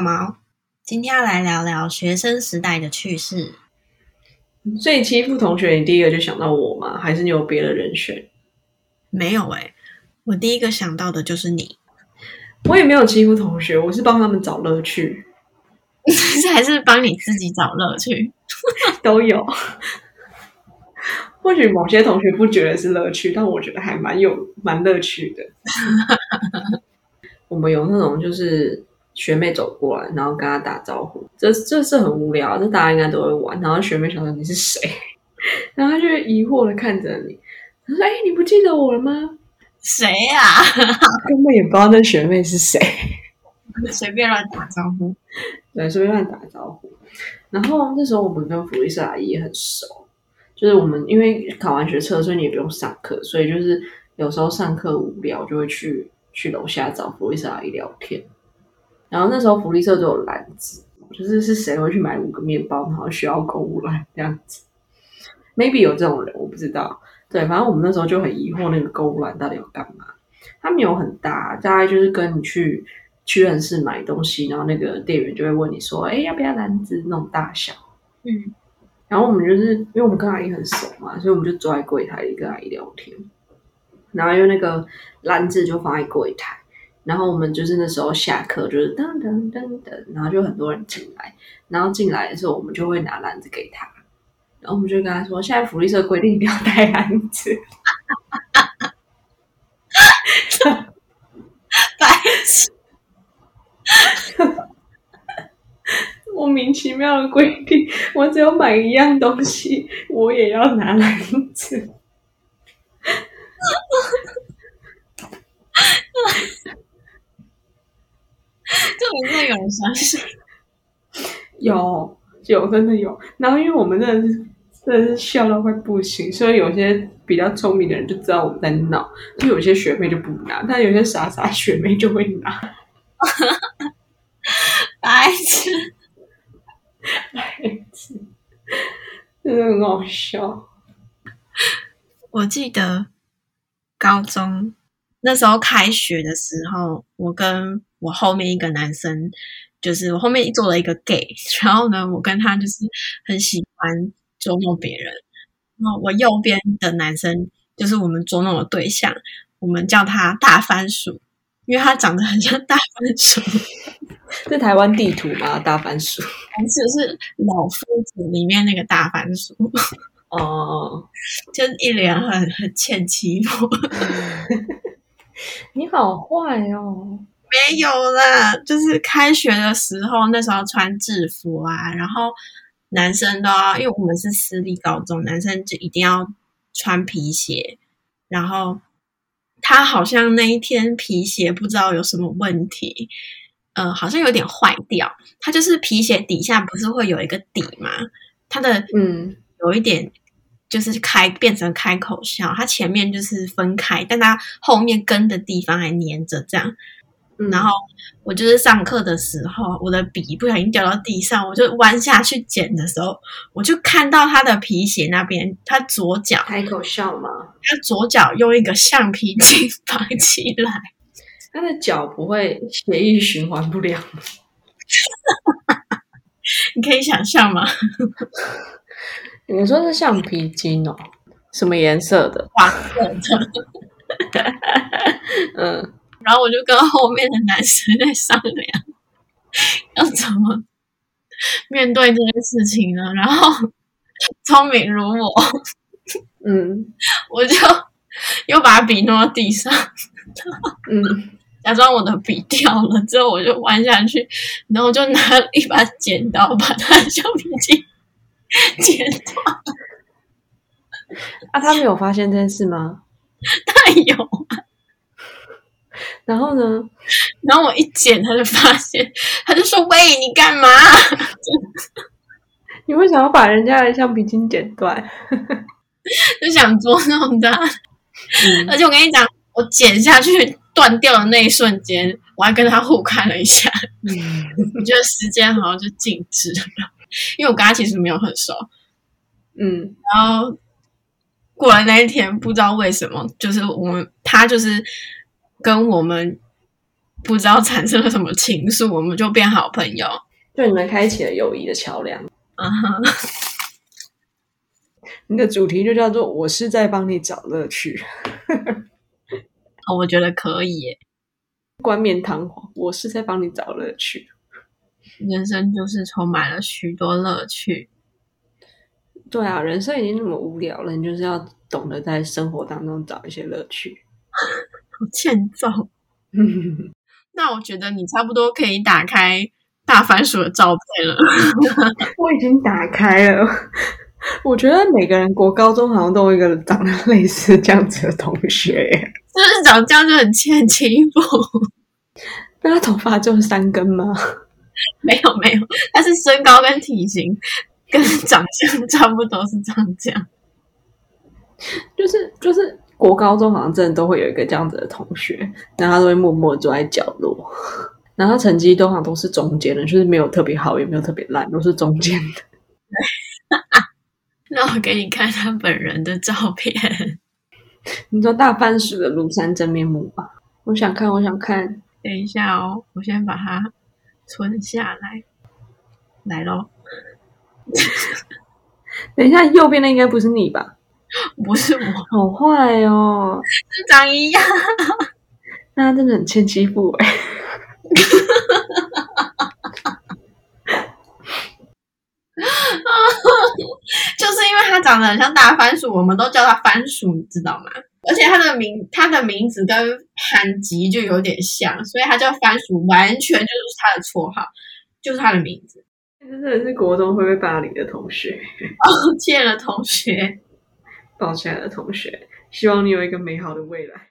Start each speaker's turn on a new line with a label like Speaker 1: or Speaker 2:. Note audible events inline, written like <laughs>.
Speaker 1: 毛毛，今天要来聊聊学生时代的趣事。
Speaker 2: 所以欺负同学，你第一个就想到我吗？还是你有别的人选？
Speaker 1: 没有哎、欸，我第一个想到的就是你。
Speaker 2: 我也没有欺负同学，我是帮他们找乐趣，<laughs>
Speaker 1: 还是帮你自己找乐趣？<laughs>
Speaker 2: 都有。<laughs> 或许某些同学不觉得是乐趣，但我觉得还蛮有蛮乐趣的。我们有那种就是学妹走过来，然后跟她打招呼，这这是很无聊，这大家应该都会玩。然后学妹想说你是谁，<laughs> 然后她就疑惑的看着你，她说：“哎，你不记得我了吗？
Speaker 1: 谁呀？” <laughs>
Speaker 2: 根本也不知道那学妹是谁，<laughs>
Speaker 1: 随便乱打招呼，
Speaker 2: 对，随便乱打招呼。然后那时候我们跟福利社阿姨也很熟。就是我们因为考完学测，所以你也不用上课，所以就是有时候上课无聊，就会去去楼下找福利社阿姨聊天。然后那时候福利社都有篮子，就是是谁会去买五个面包，然后需要购物篮这样子？Maybe 有这种人，我不知道。对，反正我们那时候就很疑惑，那个购物篮到底要干嘛？它没有很大，大概就是跟你去屈臣氏买东西，然后那个店员就会问你说：“哎，要不要篮子？”那种大小，嗯。然后我们就是因为我们跟阿姨很熟嘛，所以我们就坐在柜台里跟阿姨聊天。然后因为那个篮子就放在柜台，然后我们就是那时候下课就是噔噔噔噔，然后就很多人进来，然后进来的时候我们就会拿篮子给他，然后我们就跟他说：“现在福利社规定不要带篮子。”白痴。莫名其妙的规定，我只有买一样东西，我也要拿篮子。
Speaker 1: 哈 <laughs> 哈这里面有人相信？<laughs>
Speaker 2: 有，有，真的有。然后，因为我们真的是真的是笑到快不行，所以有些比较聪明的人就知道我们在闹，就有些学妹就不拿，但有些傻傻学妹就会拿。<laughs>
Speaker 1: 白痴。
Speaker 2: 白痴，真的很好笑。
Speaker 1: 我记得高中那时候开学的时候，我跟我后面一个男生，就是我后面坐了一个 gay，<laughs> 然后呢，我跟他就是很喜欢捉弄别人。然后我右边的男生就是我们捉弄的对象，我们叫他大番薯，因为他长得很像大番薯。
Speaker 2: 是台湾地图吗？大番薯，
Speaker 1: 还是是老夫子里面那个大番薯？
Speaker 2: 哦，<laughs>
Speaker 1: 就一脸很很欠欺负。<laughs>
Speaker 2: 你好坏哦！
Speaker 1: 没有啦，就是开学的时候，那时候穿制服啊，然后男生都要，因为我们是私立高中，男生就一定要穿皮鞋。然后他好像那一天皮鞋不知道有什么问题。呃，好像有点坏掉。他就是皮鞋底下不是会有一个底吗？他的嗯，有一点就是开变成开口笑。它前面就是分开，但它后面跟的地方还粘着这样。嗯、然后我就是上课的时候，我的笔不小心掉到地上，我就弯下去捡的时候，我就看到他的皮鞋那边，他左脚
Speaker 2: 开口笑吗？
Speaker 1: 他左脚用一个橡皮筋绑起来。
Speaker 2: 他的脚不会血液循环不良吗？<laughs>
Speaker 1: 你可以想象吗？
Speaker 2: 你说是橡皮筋哦？什么颜色的？
Speaker 1: 黄色的。<laughs> 嗯，然后我就跟后面的男生在商量，要怎么面对这件事情呢？然后聪明如我，嗯，我就又把笔弄到地上，嗯。<laughs> 假装我的笔掉了之后，我就弯下去，然后就拿了一把剪刀，把他的橡皮筋剪断。
Speaker 2: 啊，他没有发现这件事吗？
Speaker 1: 他有啊。
Speaker 2: 然后呢？
Speaker 1: 然后我一剪，他就发现，他就说：“喂，你干嘛？<laughs>
Speaker 2: 你为什么要把人家的橡皮筋剪断？” <laughs>
Speaker 1: 就想捉弄他。嗯。而且我跟你讲，我剪下去。断掉的那一瞬间，我还跟他互看了一下。嗯，<laughs> 我觉得时间好像就静止了，因为我跟他其实没有很熟。嗯，然后过了那一天，不知道为什么，就是我们他就是跟我们不知道产生了什么情愫，我们就变好朋友，
Speaker 2: 就你们开启了友谊的桥梁。
Speaker 1: 嗯哼，
Speaker 2: 你的主题就叫做“我是在帮你找乐趣”。
Speaker 1: 哦，我觉得可以耶，
Speaker 2: 冠冕堂皇，我是在帮你找乐趣。
Speaker 1: 人生就是充满了许多乐趣。
Speaker 2: 对啊，人生已经那么无聊了，你就是要懂得在生活当中找一些乐趣。<laughs>
Speaker 1: 好 <laughs> 欠揍。那我觉得你差不多可以打开大番薯的照片了。<laughs>
Speaker 2: 我已经打开了。我觉得每个人国高中好像都有一个长得类似这样子的同学，<laughs>
Speaker 1: 就是长这样就很欠欺负。
Speaker 2: 那他头发就是三根吗？
Speaker 1: 没有没有，他是身高跟体型跟长相差不多是这样讲。
Speaker 2: 就是就是国高中好像真的都会有一个这样子的同学，然后他都会默默坐在角落，然后他成绩都好像都是中间的，就是没有特别好，也没有特别烂，都是中间的。<laughs>
Speaker 1: 那我给你看他本人的照片。
Speaker 2: 你说大番薯的庐山真面目吧？我想看，我想看。
Speaker 1: 等一下哦，我先把它存下来。来喽。<laughs>
Speaker 2: 等一下，右边的应该不是你吧？<laughs>
Speaker 1: 不是我，
Speaker 2: 好坏哦，
Speaker 1: 是长一样。
Speaker 2: 那他真的很欠欺负哎。<laughs>
Speaker 1: 就是因为他长得很像大番薯，我们都叫他番薯，你知道吗？而且他的名，他的名字跟韩吉就有点像，所以他叫番薯，完全就是他的绰号，就是他的名字。
Speaker 2: 真的是国中会被霸凌的同学，<laughs>
Speaker 1: 抱歉了同学，
Speaker 2: 抱歉的同学，希望你有一个美好的未来。